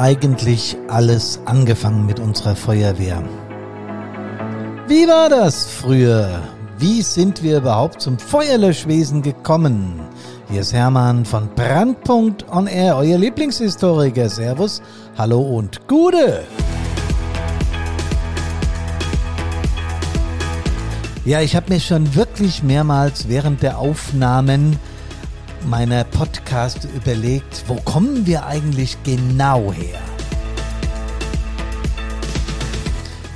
eigentlich alles angefangen mit unserer Feuerwehr? Wie war das früher? Wie sind wir überhaupt zum Feuerlöschwesen gekommen? Hier ist Hermann von Brandpunkt on Air, euer Lieblingshistoriker. Servus, hallo und Gude! Ja, ich habe mir schon wirklich mehrmals während der Aufnahmen meiner Podcast überlegt, wo kommen wir eigentlich genau her?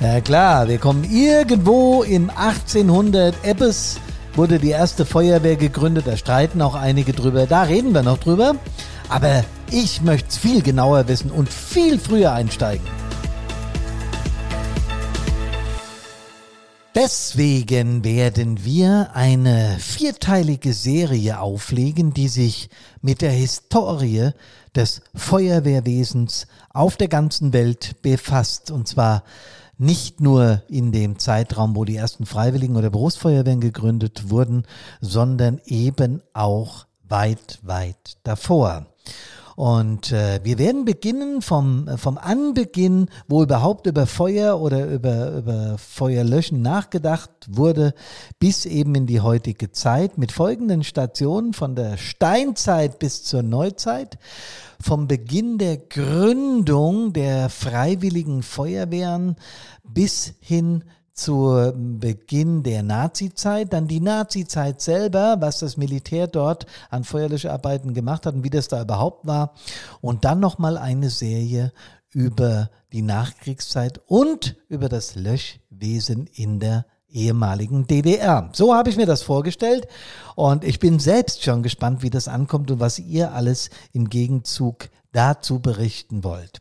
Ja klar, wir kommen irgendwo im 1800 Ebbes wurde die erste Feuerwehr gegründet, da streiten auch einige drüber, da reden wir noch drüber. Aber ich möchte es viel genauer wissen und viel früher einsteigen. Deswegen werden wir eine vierteilige Serie auflegen, die sich mit der Historie des Feuerwehrwesens auf der ganzen Welt befasst. Und zwar nicht nur in dem Zeitraum, wo die ersten Freiwilligen oder Berufsfeuerwehren gegründet wurden, sondern eben auch weit, weit davor. Und äh, wir werden beginnen vom, vom Anbeginn, wo überhaupt über Feuer oder über, über Feuerlöschen nachgedacht wurde, bis eben in die heutige Zeit mit folgenden Stationen von der Steinzeit bis zur Neuzeit, vom Beginn der Gründung der freiwilligen Feuerwehren bis hin zu Beginn der Nazizeit, dann die Nazizeit selber, was das Militär dort an Feuerlöscharbeiten gemacht hat und wie das da überhaupt war und dann nochmal eine Serie über die Nachkriegszeit und über das Löschwesen in der ehemaligen DDR. So habe ich mir das vorgestellt und ich bin selbst schon gespannt, wie das ankommt und was ihr alles im Gegenzug dazu berichten wollt.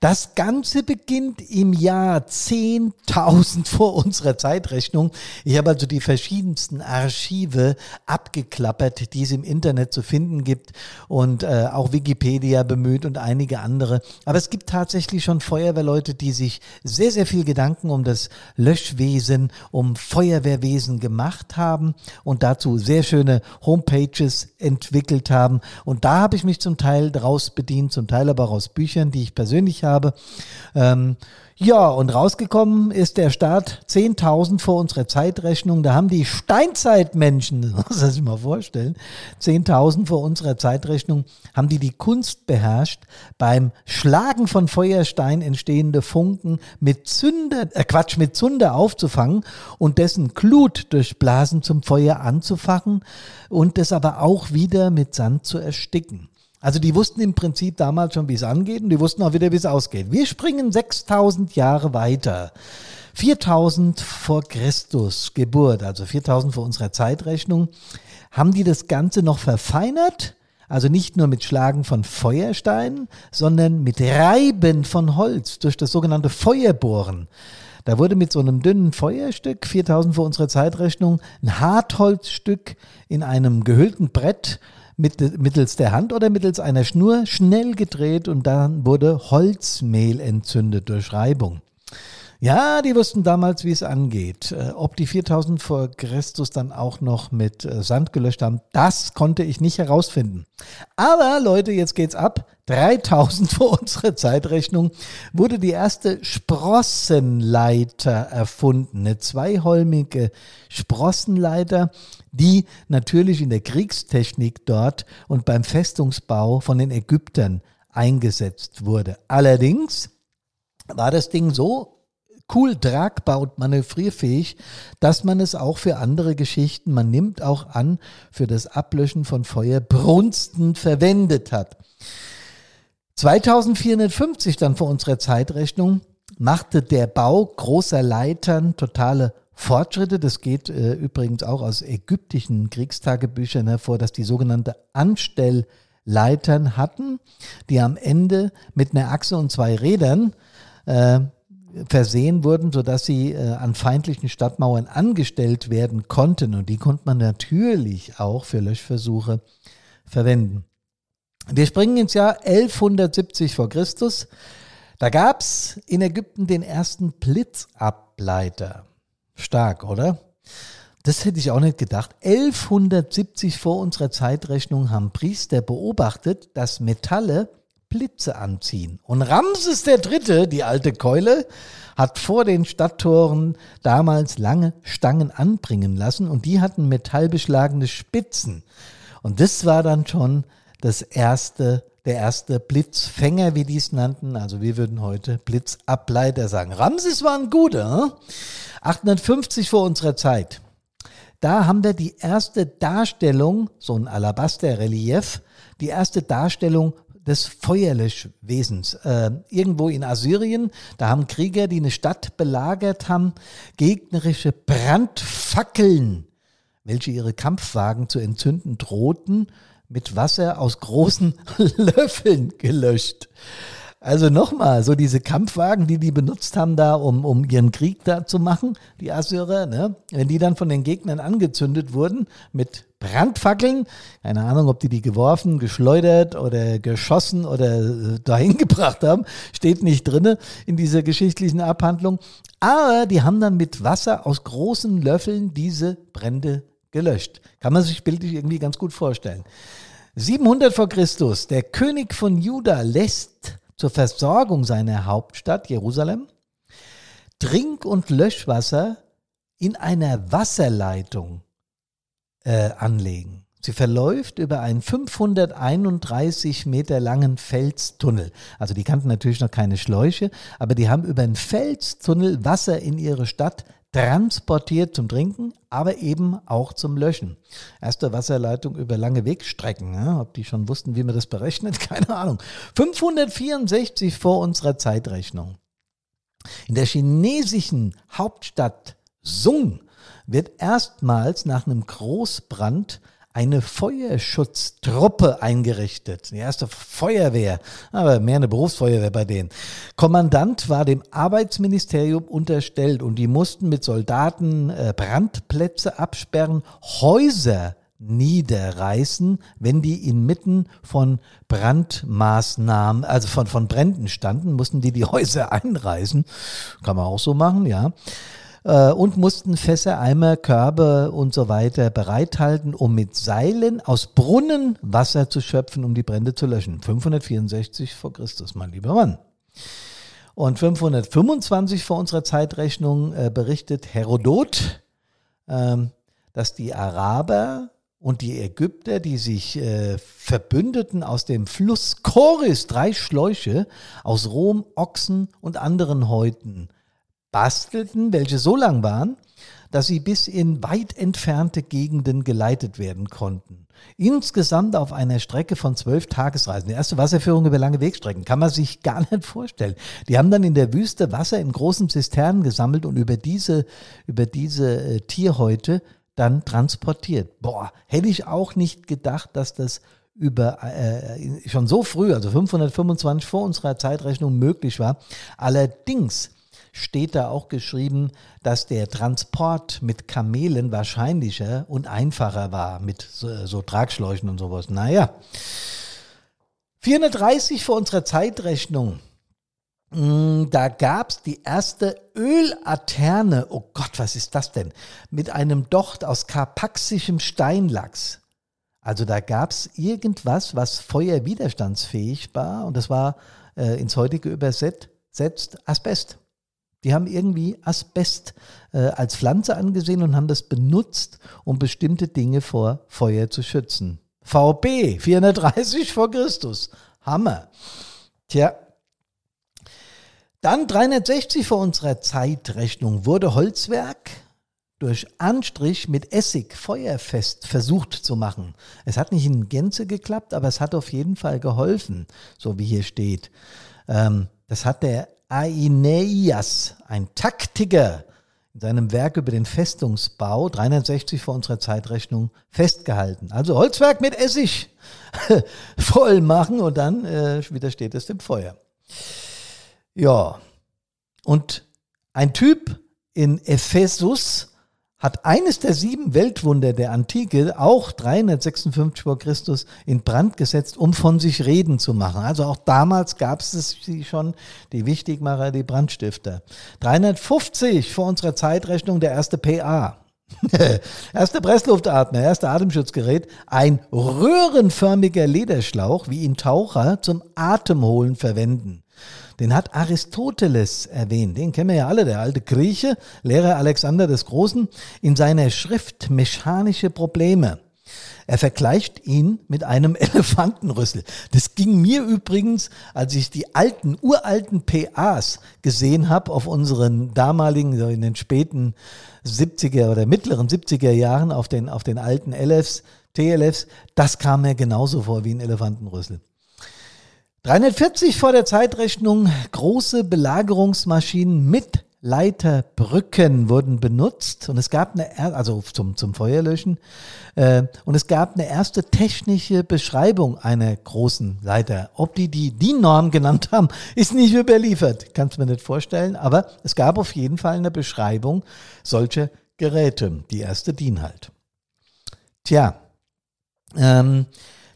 Das Ganze beginnt im Jahr 10.000 vor unserer Zeitrechnung. Ich habe also die verschiedensten Archive abgeklappert, die es im Internet zu finden gibt und äh, auch Wikipedia bemüht und einige andere. Aber es gibt tatsächlich schon Feuerwehrleute, die sich sehr, sehr viel Gedanken um das Löschwesen, um Feuerwehrwesen gemacht haben und dazu sehr schöne Homepages entwickelt haben. Und da habe ich mich zum Teil daraus bedient, zum Teil aber auch aus Büchern, die ich persönlich habe habe. Ähm, ja, und rausgekommen ist der Start 10.000 vor unserer Zeitrechnung. Da haben die Steinzeitmenschen, das muss man sich mal vorstellen, 10.000 vor unserer Zeitrechnung, haben die die Kunst beherrscht, beim Schlagen von Feuerstein entstehende Funken mit Zünder, äh Quatsch, mit Zunder aufzufangen und dessen Glut durch Blasen zum Feuer anzufachen und das aber auch wieder mit Sand zu ersticken. Also die wussten im Prinzip damals schon, wie es angeht und die wussten auch wieder, wie es ausgeht. Wir springen 6000 Jahre weiter. 4000 vor Christus Geburt, also 4000 vor unserer Zeitrechnung, haben die das Ganze noch verfeinert. Also nicht nur mit Schlagen von Feuersteinen, sondern mit Reiben von Holz durch das sogenannte Feuerbohren. Da wurde mit so einem dünnen Feuerstück, 4000 vor unserer Zeitrechnung, ein Hartholzstück in einem gehüllten Brett mittels der Hand oder mittels einer Schnur schnell gedreht und dann wurde Holzmehl entzündet durch Reibung. Ja, die wussten damals, wie es angeht. Äh, ob die 4000 vor Christus dann auch noch mit äh, Sand gelöscht haben, das konnte ich nicht herausfinden. Aber Leute, jetzt geht's ab. 3000 vor unserer Zeitrechnung wurde die erste Sprossenleiter erfunden. Eine zweiholmige Sprossenleiter, die natürlich in der Kriegstechnik dort und beim Festungsbau von den Ägyptern eingesetzt wurde. Allerdings war das Ding so cool tragbar und manövrierfähig, dass man es auch für andere Geschichten, man nimmt auch an, für das Ablöschen von Feuer brunsten verwendet hat. 2450 dann vor unserer Zeitrechnung machte der Bau großer Leitern totale Fortschritte. Das geht äh, übrigens auch aus ägyptischen Kriegstagebüchern hervor, dass die sogenannte Anstellleitern hatten, die am Ende mit einer Achse und zwei Rädern äh, versehen wurden, sodass sie äh, an feindlichen Stadtmauern angestellt werden konnten. Und die konnte man natürlich auch für Löschversuche verwenden. Wir springen ins Jahr 1170 vor Christus. Da gab es in Ägypten den ersten Blitzableiter. Stark, oder? Das hätte ich auch nicht gedacht. 1170 vor unserer Zeitrechnung haben Priester beobachtet, dass Metalle Blitze anziehen. Und Ramses Dritte, die alte Keule, hat vor den Stadttoren damals lange Stangen anbringen lassen und die hatten metallbeschlagene Spitzen. Und das war dann schon das erste, der erste Blitzfänger, wie die es nannten. Also wir würden heute Blitzableiter sagen. Ramses war ein guter. 850 vor unserer Zeit. Da haben wir die erste Darstellung, so ein Alabaster-Relief, die erste Darstellung des Feuerlöschwesens. Äh, irgendwo in Assyrien, da haben Krieger, die eine Stadt belagert haben, gegnerische Brandfackeln, welche ihre Kampfwagen zu entzünden drohten, mit Wasser aus großen Löffeln gelöscht. Also nochmal, so diese Kampfwagen, die die benutzt haben da, um, um ihren Krieg da zu machen, die Assyrer, ne? wenn die dann von den Gegnern angezündet wurden mit Brandfackeln, keine Ahnung, ob die die geworfen, geschleudert oder geschossen oder äh, dahin gebracht haben, steht nicht drinne in dieser geschichtlichen Abhandlung. Aber die haben dann mit Wasser aus großen Löffeln diese Brände gelöscht. Kann man sich bildlich irgendwie ganz gut vorstellen. 700 vor Christus, der König von Juda lässt zur Versorgung seiner Hauptstadt Jerusalem Trink- und Löschwasser in einer Wasserleitung äh, anlegen. Sie verläuft über einen 531 Meter langen Felstunnel. Also die kannten natürlich noch keine Schläuche, aber die haben über einen Felstunnel Wasser in ihre Stadt transportiert zum Trinken, aber eben auch zum Löschen. Erste Wasserleitung über lange Wegstrecken. Ja, ob die schon wussten, wie man das berechnet, keine Ahnung. 564 vor unserer Zeitrechnung. In der chinesischen Hauptstadt Sung wird erstmals nach einem Großbrand eine Feuerschutztruppe eingerichtet. Die erste Feuerwehr, aber mehr eine Berufsfeuerwehr bei denen. Kommandant war dem Arbeitsministerium unterstellt und die mussten mit Soldaten äh, Brandplätze absperren, Häuser niederreißen, wenn die inmitten von Brandmaßnahmen, also von, von Bränden standen, mussten die die Häuser einreißen. Kann man auch so machen, ja äh, und mussten Fässer, Eimer, Körbe und so weiter bereithalten, um mit Seilen aus Brunnen Wasser zu schöpfen, um die Brände zu löschen. 564 vor Christus, mein lieber Mann. Und 525 vor unserer Zeitrechnung äh, berichtet Herodot, äh, dass die Araber und die Ägypter, die sich äh, verbündeten aus dem Fluss Choris, drei Schläuche aus Rom, Ochsen und anderen Häuten bastelten, welche so lang waren, dass sie bis in weit entfernte Gegenden geleitet werden konnten. Insgesamt auf einer Strecke von zwölf Tagesreisen. Die erste Wasserführung über lange Wegstrecken kann man sich gar nicht vorstellen. Die haben dann in der Wüste Wasser in großen Zisternen gesammelt und über diese, über diese äh, Tierhäute dann transportiert. Boah, hätte ich auch nicht gedacht, dass das über äh, schon so früh, also 525 vor unserer Zeitrechnung möglich war. Allerdings steht da auch geschrieben, dass der Transport mit Kamelen wahrscheinlicher und einfacher war, mit so, so Tragschläuchen und sowas. Naja. 430 vor unserer Zeitrechnung. Mm, da gab es die erste Ölaterne. Oh Gott, was ist das denn? Mit einem Docht aus karpaxischem Steinlachs. Also da gab es irgendwas, was feuerwiderstandsfähig war und das war äh, ins heutige übersetzt Asbest. Die haben irgendwie Asbest äh, als Pflanze angesehen und haben das benutzt, um bestimmte Dinge vor Feuer zu schützen. VB 430 vor Christus. Hammer. Tja. Dann 360 vor unserer Zeitrechnung wurde Holzwerk durch Anstrich mit Essig feuerfest versucht zu machen. Es hat nicht in Gänze geklappt, aber es hat auf jeden Fall geholfen, so wie hier steht. Ähm, das hat der Aeneas, ein Taktiker, in seinem Werk über den Festungsbau, 360 vor unserer Zeitrechnung, festgehalten. Also Holzwerk mit Essig voll machen und dann äh, widersteht es dem Feuer. Ja, und ein Typ in Ephesus hat eines der sieben Weltwunder der Antike auch 356 vor Christus in Brand gesetzt, um von sich reden zu machen. Also auch damals gab es sie schon, die Wichtigmacher, die Brandstifter. 350 vor unserer Zeitrechnung der erste PA. erster Pressluftatmer, erster Atemschutzgerät, ein röhrenförmiger Lederschlauch, wie ihn Taucher zum Atemholen verwenden. Den hat Aristoteles erwähnt. Den kennen wir ja alle, der alte Grieche, Lehrer Alexander des Großen, in seiner Schrift Mechanische Probleme. Er vergleicht ihn mit einem Elefantenrüssel. Das ging mir übrigens, als ich die alten, uralten PAs gesehen habe auf unseren damaligen, so in den späten 70er oder mittleren 70er Jahren auf den, auf den alten LFs, TLFs, das kam mir genauso vor wie ein Elefantenrüssel. 340 vor der Zeitrechnung große Belagerungsmaschinen mit Leiterbrücken wurden benutzt und es gab eine, also zum, zum Feuerlöschen, äh, und es gab eine erste technische Beschreibung einer großen Leiter. Ob die die DIN-Norm genannt haben, ist nicht überliefert. Kannst mir nicht vorstellen, aber es gab auf jeden Fall eine Beschreibung solcher Geräte. Die erste DIN halt. Tja, ähm,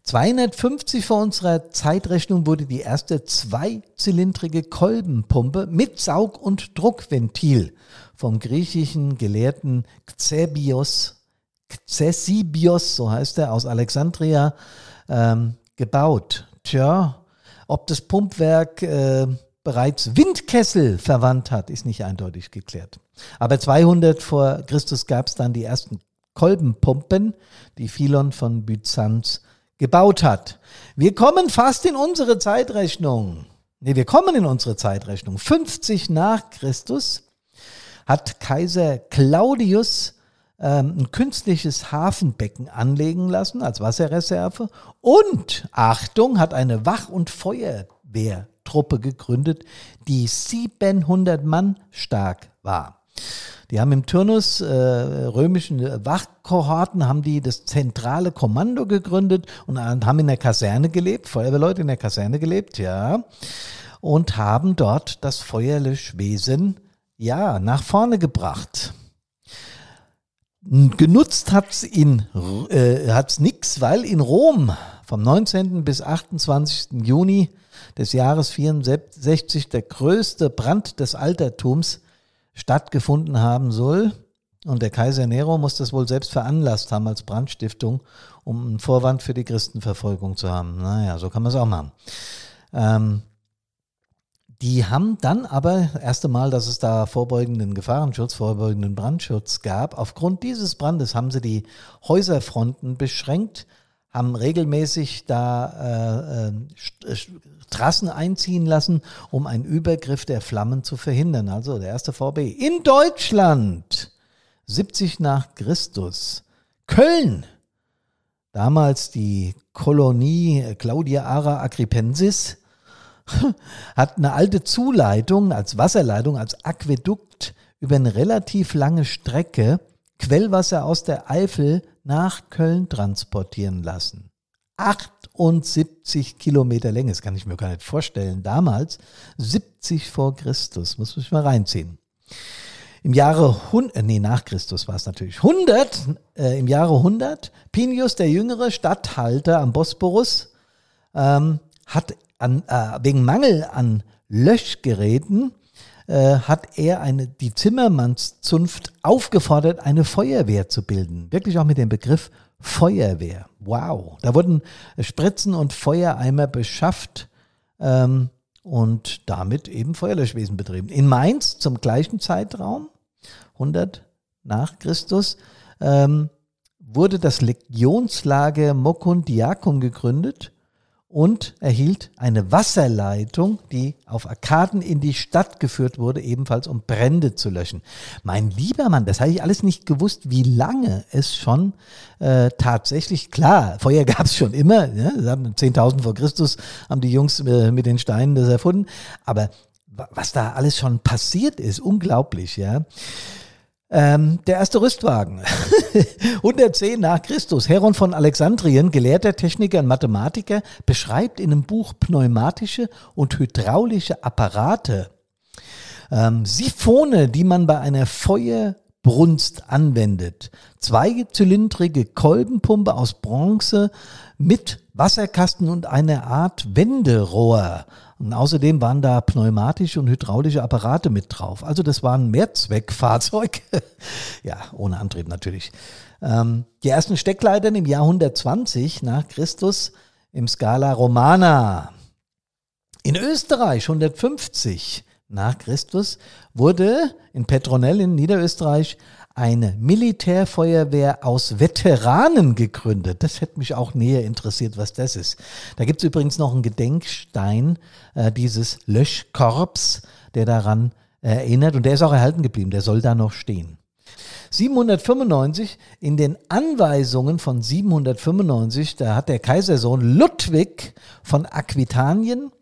250 vor unserer Zeitrechnung wurde die erste zweizylindrige Kolbenpumpe mit Saug- und Druckventil vom griechischen Gelehrten Xebios, Xesibios, so heißt er, aus Alexandria ähm, gebaut. Tja, ob das Pumpwerk äh, bereits Windkessel verwandt hat, ist nicht eindeutig geklärt. Aber 200 vor Christus gab es dann die ersten Kolbenpumpen, die Philon von Byzanz gebaut hat. Wir kommen fast in unsere Zeitrechnung. Nee, wir kommen in unsere Zeitrechnung. 50 nach Christus hat Kaiser Claudius ähm, ein künstliches Hafenbecken anlegen lassen als Wasserreserve und, Achtung, hat eine Wach- und Feuerwehrtruppe gegründet, die 700 Mann stark war. Die haben im Turnus äh, römischen Wachkohorten haben die das zentrale Kommando gegründet und haben in der Kaserne gelebt, Feuerwehrleute in der Kaserne gelebt, ja, und haben dort das Feuerlöschwesen ja nach vorne gebracht. Genutzt hat's in äh, hat's nix, weil in Rom vom 19. bis 28. Juni des Jahres 64 der größte Brand des Altertums stattgefunden haben soll. Und der Kaiser Nero muss das wohl selbst veranlasst haben als Brandstiftung, um einen Vorwand für die Christenverfolgung zu haben. Naja, so kann man es auch machen. Ähm, die haben dann aber, das erste Mal, dass es da vorbeugenden Gefahrenschutz, vorbeugenden Brandschutz gab, aufgrund dieses Brandes haben sie die Häuserfronten beschränkt, haben regelmäßig da äh, äh, Trassen einziehen lassen, um einen Übergriff der Flammen zu verhindern. Also der erste VB in Deutschland, 70 nach Christus. Köln, damals die Kolonie Claudia Ara Agripensis, hat eine alte Zuleitung als Wasserleitung, als Aquädukt über eine relativ lange Strecke Quellwasser aus der Eifel nach Köln transportieren lassen. 78 Kilometer Länge, das kann ich mir gar nicht vorstellen. Damals 70 vor Christus, muss ich mal reinziehen. Im Jahre 100, äh, nee, nach Christus war es natürlich 100, äh, im Jahre 100, Pinius der Jüngere, Statthalter am Bosporus, ähm, hat an, äh, wegen Mangel an Löschgeräten äh, hat er eine, die Zimmermannszunft aufgefordert, eine Feuerwehr zu bilden. Wirklich auch mit dem Begriff Feuerwehr. Wow. Da wurden Spritzen und Feuereimer beschafft ähm, und damit eben Feuerlöschwesen betrieben. In Mainz zum gleichen Zeitraum, 100 nach Christus, ähm, wurde das Legionslager Mokundiacum gegründet und erhielt eine Wasserleitung, die auf Arkaden in die Stadt geführt wurde, ebenfalls um Brände zu löschen. Mein lieber Mann, das habe ich alles nicht gewusst, wie lange es schon äh, tatsächlich, klar, Feuer gab es schon immer, ja, 10.000 vor Christus haben die Jungs äh, mit den Steinen das erfunden, aber was da alles schon passiert ist, unglaublich, ja. Ähm, der erste Rüstwagen. 110 nach Christus. Heron von Alexandrien, gelehrter Techniker und Mathematiker, beschreibt in einem Buch pneumatische und hydraulische Apparate. Ähm, Siphone, die man bei einer Feuer Brunst anwendet. Zweizylindrige Kolbenpumpe aus Bronze mit Wasserkasten und einer Art Wenderohr. Und außerdem waren da pneumatische und hydraulische Apparate mit drauf. Also das war ein Mehrzweckfahrzeug. ja, ohne Antrieb natürlich. Ähm, die ersten Steckleitern im Jahr 120 nach Christus im Scala Romana. In Österreich 150 nach Christus wurde in Petronell in Niederösterreich eine Militärfeuerwehr aus Veteranen gegründet. Das hätte mich auch näher interessiert, was das ist. Da gibt es übrigens noch einen Gedenkstein äh, dieses Löschkorps, der daran erinnert und der ist auch erhalten geblieben, der soll da noch stehen. 795 in den Anweisungen von 795, da hat der Kaisersohn Ludwig von Aquitanien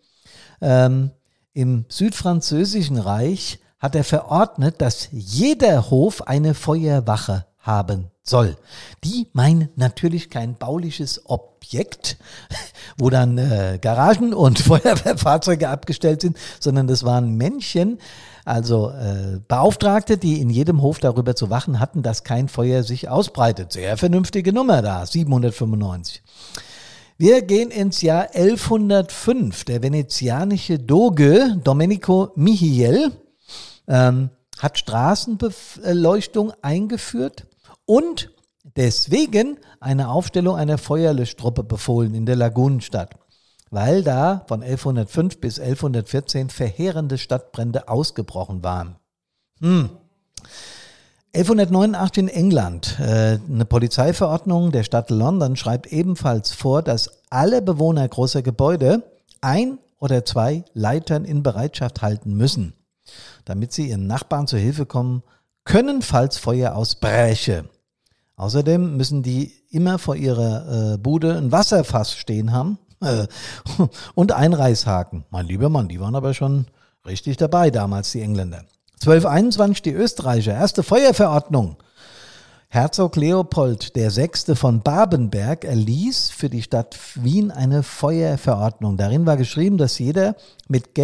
ähm, im südfranzösischen Reich hat er verordnet, dass jeder Hof eine Feuerwache haben soll. Die meinen natürlich kein bauliches Objekt, wo dann äh, Garagen und Feuerwehrfahrzeuge abgestellt sind, sondern das waren Männchen, also äh, Beauftragte, die in jedem Hof darüber zu wachen hatten, dass kein Feuer sich ausbreitet. Sehr vernünftige Nummer da, 795. Wir gehen ins Jahr 1105. Der venezianische Doge Domenico Michiel ähm, hat Straßenbeleuchtung eingeführt und deswegen eine Aufstellung einer Feuerlöschtruppe befohlen in der Lagunenstadt, weil da von 1105 bis 1114 verheerende Stadtbrände ausgebrochen waren. Hm. 1189 in England. Äh, eine Polizeiverordnung der Stadt London schreibt ebenfalls vor, dass alle Bewohner großer Gebäude ein oder zwei Leitern in Bereitschaft halten müssen damit sie ihren Nachbarn zur Hilfe kommen können, falls Feuer ausbreche. Außerdem müssen die immer vor ihrer äh, Bude ein Wasserfass stehen haben äh, und Einreißhaken. Mein lieber Mann, die waren aber schon richtig dabei damals, die Engländer. 1221 die Österreicher, erste Feuerverordnung. Herzog Leopold VI. von Babenberg erließ für die Stadt Wien eine Feuerverordnung. Darin war geschrieben, dass jeder mit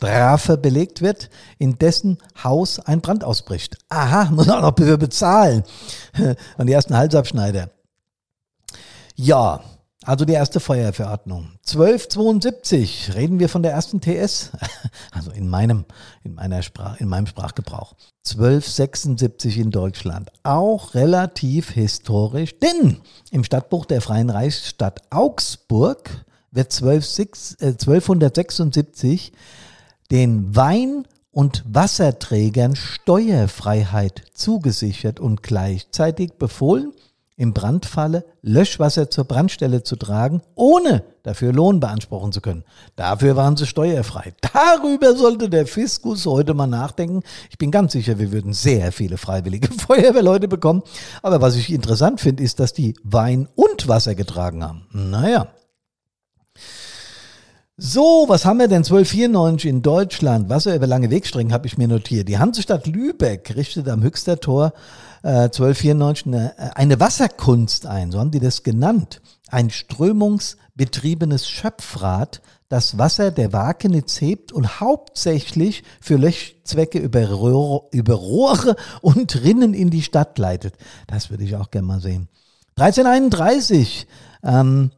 Geldstrafe belegt wird, in dessen Haus ein Brand ausbricht. Aha, muss auch noch bezahlen. Und die ersten Halsabschneider. Ja, also die erste Feuerverordnung. 1272 reden wir von der ersten TS, also in meinem, in meiner Sprach, in meinem Sprachgebrauch. 1276 in Deutschland, auch relativ historisch, denn im Stadtbuch der Freien Reichsstadt Augsburg wird 1276 äh, den Wein- und Wasserträgern Steuerfreiheit zugesichert und gleichzeitig befohlen, im Brandfalle Löschwasser zur Brandstelle zu tragen, ohne dafür Lohn beanspruchen zu können. Dafür waren sie steuerfrei. Darüber sollte der Fiskus heute mal nachdenken. Ich bin ganz sicher, wir würden sehr viele freiwillige Feuerwehrleute bekommen. Aber was ich interessant finde, ist, dass die Wein und Wasser getragen haben. Naja. So, was haben wir denn 1294 in Deutschland? Wasser über lange Wegstrecken habe ich mir notiert. Die Hansestadt Lübeck richtet am Höchster Tor 1294 äh, eine, äh, eine Wasserkunst ein, so haben die das genannt. Ein strömungsbetriebenes Schöpfrad, das Wasser der Wakenitz hebt und hauptsächlich für Löschzwecke über, Rohre, über Rohre und Rinnen in die Stadt leitet. Das würde ich auch gerne mal sehen. 1331, ähm,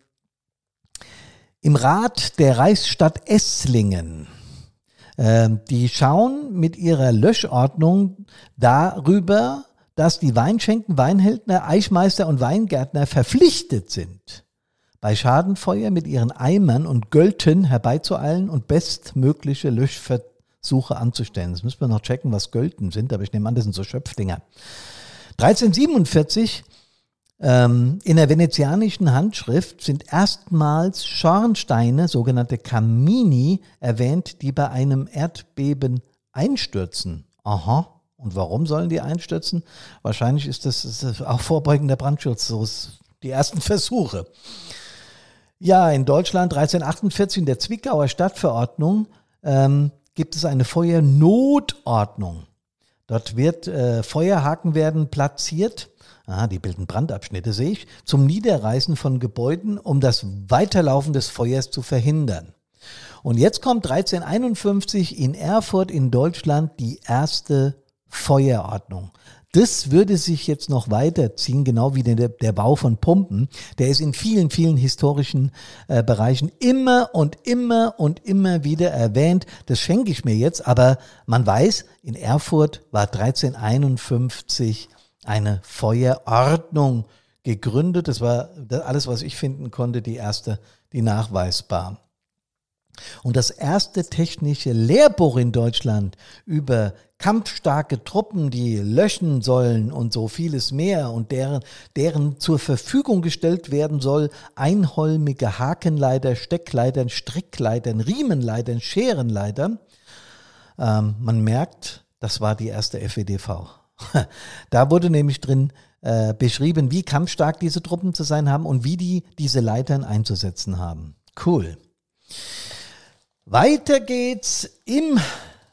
im Rat der Reichsstadt Esslingen ähm, die schauen mit ihrer Löschordnung darüber, dass die Weinschenken, Weinhältner, Eichmeister und Weingärtner verpflichtet sind, bei Schadenfeuer mit ihren Eimern und Gölten herbeizueilen und bestmögliche Löschversuche anzustellen. Das müssen wir noch checken, was Gölten sind, aber ich nehme an, das sind so Schöpfdinger. 1347 ähm, in der venezianischen Handschrift sind erstmals Schornsteine, sogenannte Camini, erwähnt, die bei einem Erdbeben einstürzen. Aha. Und warum sollen die einstürzen? Wahrscheinlich ist das, ist das auch vorbeugender Brandschutz, so die ersten Versuche. Ja, in Deutschland 1348 in der Zwickauer Stadtverordnung ähm, gibt es eine Feuernotordnung. Dort wird äh, Feuerhaken werden platziert. Ah, die bilden Brandabschnitte, sehe ich, zum Niederreißen von Gebäuden, um das Weiterlaufen des Feuers zu verhindern. Und jetzt kommt 1351 in Erfurt in Deutschland die erste Feuerordnung. Das würde sich jetzt noch weiterziehen, genau wie der, der Bau von Pumpen. Der ist in vielen, vielen historischen äh, Bereichen immer und immer und immer wieder erwähnt. Das schenke ich mir jetzt, aber man weiß, in Erfurt war 1351 eine Feuerordnung gegründet. Das war alles, was ich finden konnte, die erste, die nachweisbar. Und das erste technische Lehrbuch in Deutschland über kampfstarke Truppen, die löschen sollen und so vieles mehr und deren, deren zur Verfügung gestellt werden soll, einholmige Hakenleiter, Steckleitern, Strickleitern, Riemenleitern, Scherenleitern. Ähm, man merkt, das war die erste FEDV. da wurde nämlich drin äh, beschrieben, wie kampfstark diese Truppen zu sein haben und wie die diese Leitern einzusetzen haben. Cool. Weiter geht's im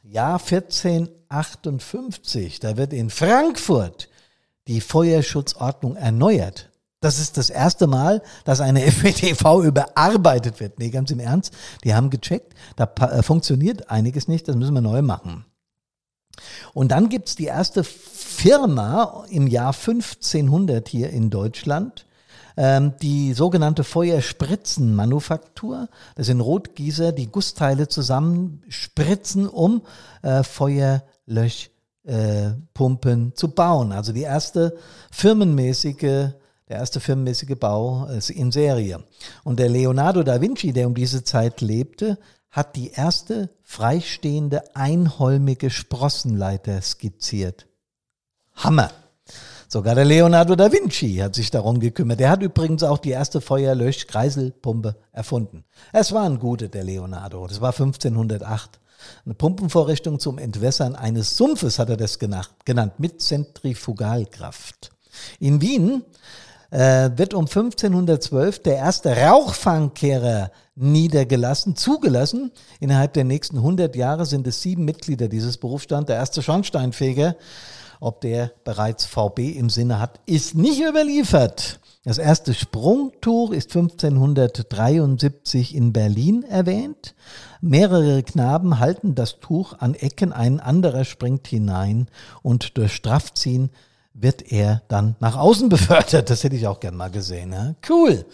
Jahr 1458. Da wird in Frankfurt die Feuerschutzordnung erneuert. Das ist das erste Mal, dass eine FWTV überarbeitet wird. Nee, ganz im Ernst. Die haben gecheckt, da äh, funktioniert einiges nicht, das müssen wir neu machen. Und dann gibt's die erste Firma im Jahr 1500 hier in Deutschland, ähm, die sogenannte Feuerspritzenmanufaktur. Das sind Rotgießer, die Gussteile zusammenspritzen, um äh, Feuerlöschpumpen äh, zu bauen. Also die erste firmenmäßige der erste firmenmäßige Bau äh, in Serie. Und der Leonardo da Vinci, der um diese Zeit lebte, hat die erste freistehende einholmige Sprossenleiter skizziert. Hammer! Sogar der Leonardo da Vinci hat sich darum gekümmert. Der hat übrigens auch die erste Feuerlösch-Kreiselpumpe erfunden. Es war ein Gute, der Leonardo. Das war 1508. Eine Pumpenvorrichtung zum Entwässern eines Sumpfes hat er das genannt, mit Zentrifugalkraft. In Wien äh, wird um 1512 der erste Rauchfangkehrer niedergelassen, zugelassen. Innerhalb der nächsten 100 Jahre sind es sieben Mitglieder dieses Berufsstands. Der erste Schornsteinfeger ob der bereits VB im Sinne hat, ist nicht überliefert. Das erste Sprungtuch ist 1573 in Berlin erwähnt. Mehrere Knaben halten das Tuch an Ecken, ein anderer springt hinein und durch Straffziehen wird er dann nach außen befördert. Das hätte ich auch gern mal gesehen. Ja? Cool.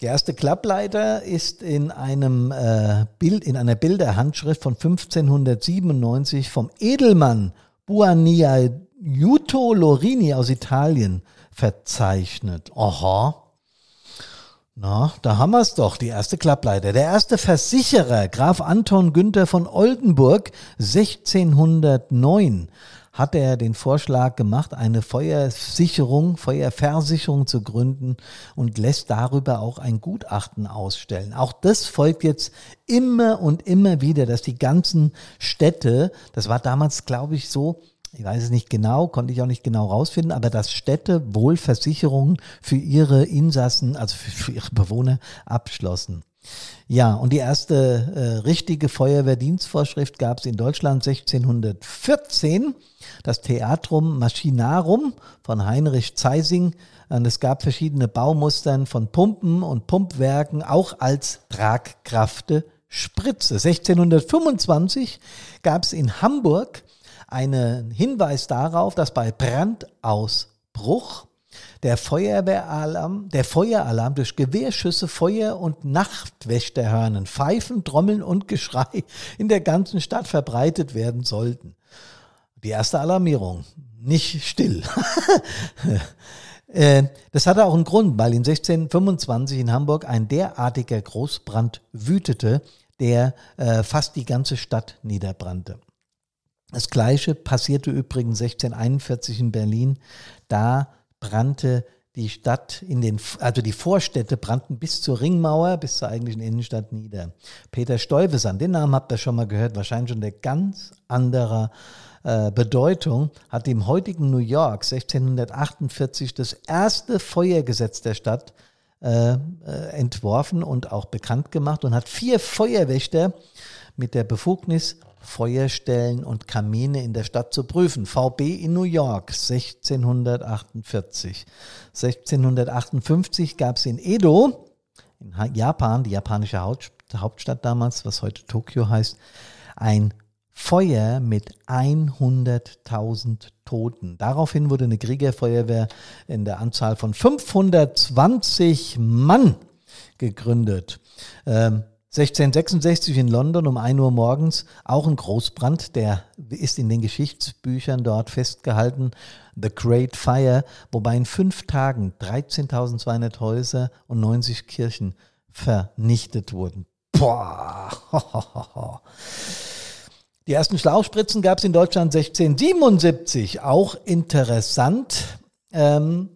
Der erste Klappleiter ist in einem äh, Bild, in einer Bilderhandschrift von 1597 vom Edelmann Buoniaiuto Lorini aus Italien verzeichnet. Aha. Na, da haben wir es doch, die erste Klappleiter. Der erste Versicherer, Graf Anton Günther von Oldenburg, 1609, hat er den Vorschlag gemacht, eine Feuersicherung, Feuerversicherung zu gründen und lässt darüber auch ein Gutachten ausstellen. Auch das folgt jetzt immer und immer wieder, dass die ganzen Städte, das war damals, glaube ich, so, ich weiß es nicht genau, konnte ich auch nicht genau rausfinden, aber dass Städte wohl Versicherungen für ihre Insassen, also für, für ihre Bewohner abschlossen. Ja, und die erste äh, richtige Feuerwehrdienstvorschrift gab es in Deutschland 1614, das Theatrum Maschinarum von Heinrich Zeising. Und es gab verschiedene Baumustern von Pumpen und Pumpwerken, auch als Tragkrafte Spritze. 1625 gab es in Hamburg einen Hinweis darauf, dass bei Brandausbruch der Feuerwehralarm, der Feueralarm durch Gewehrschüsse, Feuer und Nachtwächterhörnen, Pfeifen, Trommeln und Geschrei in der ganzen Stadt verbreitet werden sollten. Die erste Alarmierung. Nicht still. Äh, das hatte auch einen Grund, weil in 1625 in Hamburg ein derartiger Großbrand wütete, der äh, fast die ganze Stadt niederbrannte. Das gleiche passierte übrigens 1641 in Berlin. Da brannte die Stadt in den, also die Vorstädte brannten bis zur Ringmauer, bis zur eigentlichen Innenstadt nieder. Peter Stuyvesant, den Namen habt ihr schon mal gehört, wahrscheinlich schon der ganz anderer äh, Bedeutung, hat im heutigen New York 1648 das erste Feuergesetz der Stadt äh, äh, entworfen und auch bekannt gemacht und hat vier Feuerwächter mit der Befugnis Feuerstellen und Kamine in der Stadt zu prüfen. VB in New York 1648. 1658 gab es in Edo, in Japan, die japanische Hauptstadt damals, was heute Tokio heißt, ein Feuer mit 100.000 Toten. Daraufhin wurde eine Kriegerfeuerwehr in der Anzahl von 520 Mann gegründet. Ähm, 1666 in London um 1 Uhr morgens auch ein Großbrand, der ist in den Geschichtsbüchern dort festgehalten, The Great Fire, wobei in fünf Tagen 13.200 Häuser und 90 Kirchen vernichtet wurden. Boah. Die ersten Schlauchspritzen gab es in Deutschland 1677, auch interessant. Ähm,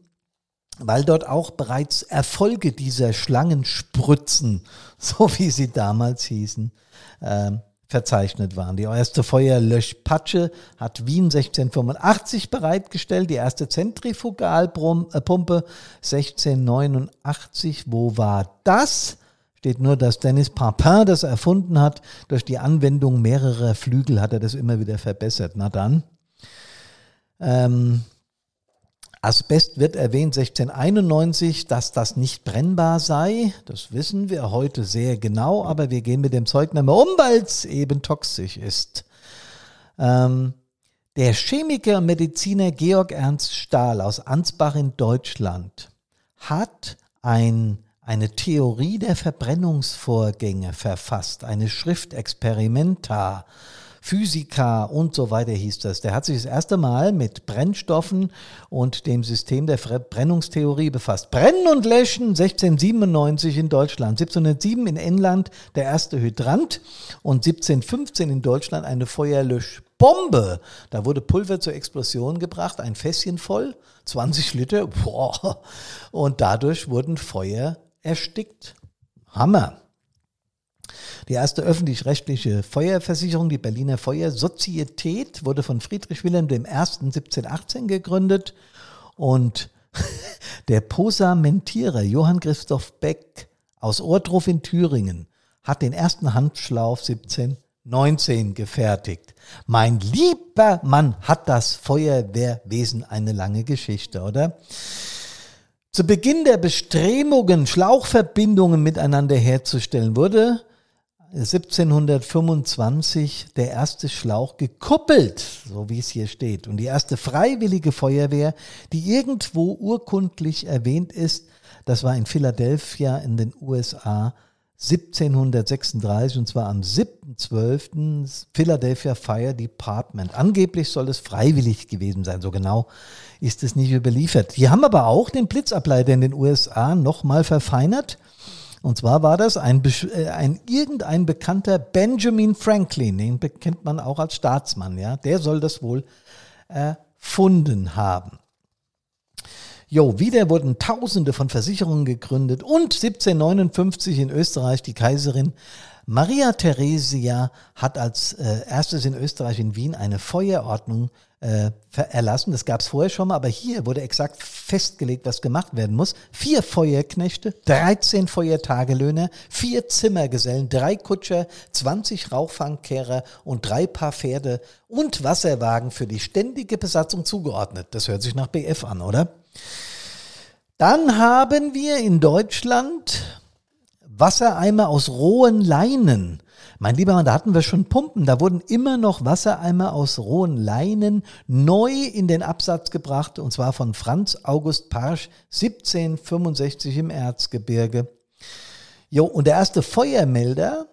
weil dort auch bereits Erfolge dieser Schlangenspritzen, so wie sie damals hießen, äh, verzeichnet waren. Die erste Feuerlöschpatsche hat Wien 1685 bereitgestellt, die erste Zentrifugalpumpe 1689. Wo war das? Steht nur, dass Dennis Papin das erfunden hat. Durch die Anwendung mehrerer Flügel hat er das immer wieder verbessert. Na dann. Ähm, Asbest wird erwähnt 1691, dass das nicht brennbar sei. Das wissen wir heute sehr genau, aber wir gehen mit dem Zeug nicht mehr um, weil es eben toxisch ist. Ähm, der Chemiker und Mediziner Georg Ernst Stahl aus Ansbach in Deutschland hat ein, eine Theorie der Verbrennungsvorgänge verfasst, eine Schrift Experimenta Physica und so weiter hieß das. Der hat sich das erste Mal mit Brennstoffen und dem System der Verbrennungstheorie befasst. Brennen und Löschen 1697 in Deutschland, 1707 in England der erste Hydrant und 1715 in Deutschland eine Feuerlöschbombe. Da wurde Pulver zur Explosion gebracht, ein Fässchen voll, 20 Liter, boah, und dadurch wurden Feuer erstickt. Hammer. Die erste öffentlich-rechtliche Feuerversicherung, die Berliner Feuersozietät, wurde von Friedrich Wilhelm I. 1718 gegründet und der Posamentierer Johann Christoph Beck aus Ohrdruf in Thüringen hat den ersten Handschlauch 1719 gefertigt. Mein lieber Mann hat das Feuerwehrwesen eine lange Geschichte, oder? Zu Beginn der Bestrebungen, Schlauchverbindungen miteinander herzustellen, wurde 1725 der erste Schlauch gekuppelt, so wie es hier steht. Und die erste freiwillige Feuerwehr, die irgendwo urkundlich erwähnt ist, das war in Philadelphia in den USA 1736 und zwar am 7.12. Philadelphia Fire Department. Angeblich soll es freiwillig gewesen sein, so genau ist es nicht überliefert. Die haben aber auch den Blitzableiter in den USA nochmal verfeinert und zwar war das ein, äh, ein irgendein bekannter Benjamin Franklin, den kennt man auch als Staatsmann, ja, der soll das wohl erfunden haben. Jo, wieder wurden Tausende von Versicherungen gegründet und 1759 in Österreich die Kaiserin Maria Theresia hat als äh, erstes in Österreich in Wien eine Feuerordnung äh, erlassen. Das gab es vorher schon mal, aber hier wurde exakt festgelegt, was gemacht werden muss. Vier Feuerknechte, 13 Feuertagelöhner, vier Zimmergesellen, drei Kutscher, 20 Rauchfangkehrer und drei Paar Pferde und Wasserwagen für die ständige Besatzung zugeordnet. Das hört sich nach BF an, oder? Dann haben wir in Deutschland Wassereimer aus rohen Leinen. Mein lieber Mann, da hatten wir schon Pumpen. Da wurden immer noch Wassereimer aus rohen Leinen neu in den Absatz gebracht. Und zwar von Franz August Parsch 1765 im Erzgebirge. Jo, und der erste Feuermelder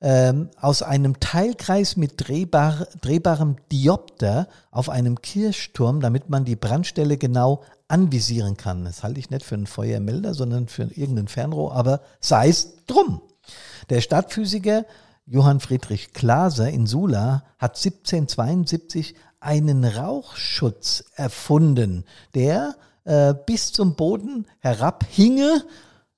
ähm, aus einem Teilkreis mit drehbar, drehbarem Diopter auf einem Kirchturm, damit man die Brandstelle genau anvisieren kann. Das halte ich nicht für einen Feuermelder, sondern für irgendein Fernrohr, aber sei es drum. Der Stadtphysiker Johann Friedrich Glaser in Sula hat 1772 einen Rauchschutz erfunden, der äh, bis zum Boden herabhinge,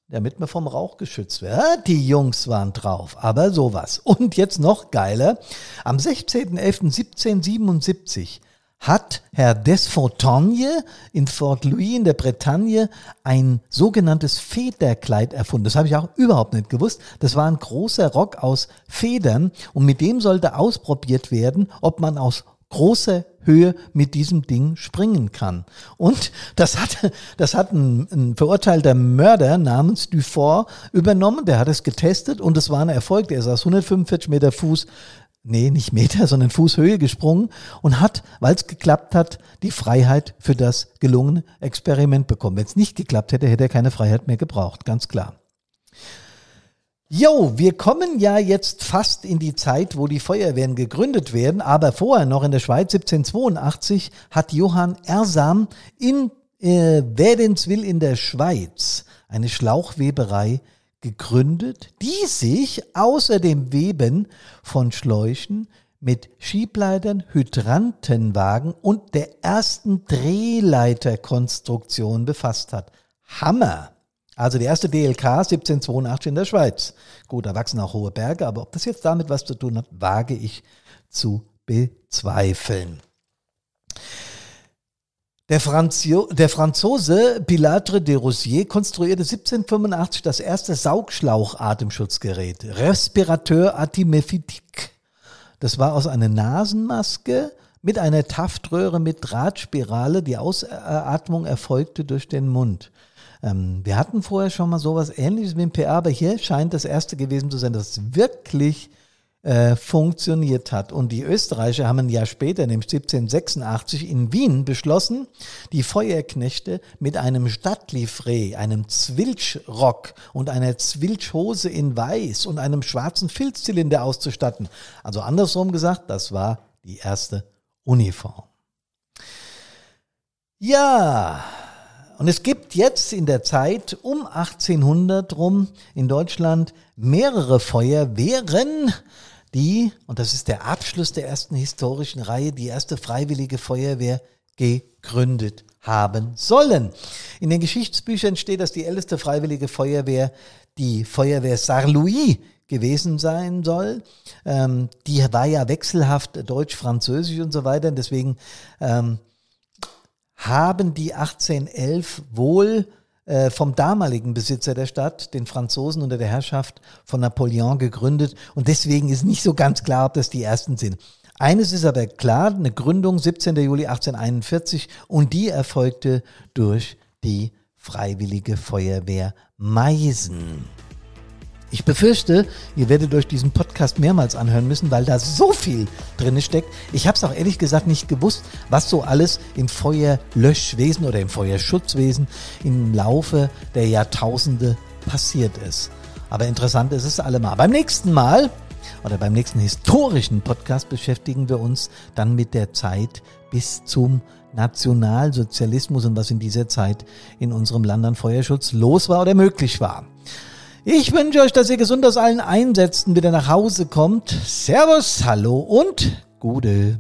damit man vom Rauch geschützt wird. Die Jungs waren drauf, aber sowas. Und jetzt noch geiler. Am 16.11.1777 hat Herr Desfontaine in Fort Louis in der Bretagne ein sogenanntes Federkleid erfunden. Das habe ich auch überhaupt nicht gewusst. Das war ein großer Rock aus Federn und mit dem sollte ausprobiert werden, ob man aus großer Höhe mit diesem Ding springen kann. Und das hat, das hat ein, ein verurteilter Mörder namens Dufort übernommen. Der hat es getestet und es war ein Erfolg. Der aus 145 Meter Fuß nee, nicht Meter, sondern Fußhöhe gesprungen und hat, weil es geklappt hat, die Freiheit für das gelungene Experiment bekommen. Wenn es nicht geklappt hätte, hätte er keine Freiheit mehr gebraucht, ganz klar. Jo, wir kommen ja jetzt fast in die Zeit, wo die Feuerwehren gegründet werden, aber vorher noch in der Schweiz 1782 hat Johann Ersam in äh, Wädenswil in der Schweiz eine Schlauchweberei gegründet, die sich außer dem Weben von Schläuchen mit Schiebleitern, Hydrantenwagen und der ersten Drehleiterkonstruktion befasst hat. Hammer! Also die erste DLK 1782 in der Schweiz. Gut, da wachsen auch hohe Berge, aber ob das jetzt damit was zu tun hat, wage ich zu bezweifeln. Der, Franzio, der Franzose Pilatre de Rousier konstruierte 1785 das erste Saugschlauch-Atemschutzgerät, Respirateur Atimephitique. Das war aus einer Nasenmaske mit einer Taftröhre mit Drahtspirale. Die Ausatmung erfolgte durch den Mund. Ähm, wir hatten vorher schon mal sowas ähnliches wie ein PA, aber hier scheint das erste gewesen zu sein, das wirklich äh, funktioniert hat. Und die Österreicher haben ein Jahr später, nämlich 1786, in Wien beschlossen, die Feuerknechte mit einem Stadtlivree, einem Zwilschrock und einer Zwilschhose in Weiß und einem schwarzen Filzzylinder auszustatten. Also andersrum gesagt, das war die erste Uniform. Ja, und es gibt jetzt in der Zeit um 1800 rum in Deutschland mehrere Feuerwehren, die, und das ist der Abschluss der ersten historischen Reihe, die erste freiwillige Feuerwehr gegründet haben sollen. In den Geschichtsbüchern steht, dass die älteste freiwillige Feuerwehr die Feuerwehr Sarlouis gewesen sein soll. Ähm, die war ja wechselhaft deutsch-französisch und so weiter. Deswegen ähm, haben die 1811 wohl äh, vom damaligen Besitzer der Stadt, den Franzosen unter der Herrschaft von Napoleon gegründet. Und deswegen ist nicht so ganz klar, ob das die ersten sind. Eines ist aber klar, eine Gründung 17. Juli 1841 und die erfolgte durch die Freiwillige Feuerwehr Meisen. Ich befürchte, ihr werdet euch diesen Podcast mehrmals anhören müssen, weil da so viel drin steckt. Ich habe es auch ehrlich gesagt nicht gewusst, was so alles im Feuerlöschwesen oder im Feuerschutzwesen im Laufe der Jahrtausende passiert ist. Aber interessant ist es allemal. Beim nächsten Mal oder beim nächsten historischen Podcast beschäftigen wir uns dann mit der Zeit bis zum Nationalsozialismus und was in dieser Zeit in unserem Land an Feuerschutz los war oder möglich war. Ich wünsche euch, dass ihr gesund aus allen Einsätzen wieder nach Hause kommt. Servus, hallo und Gude.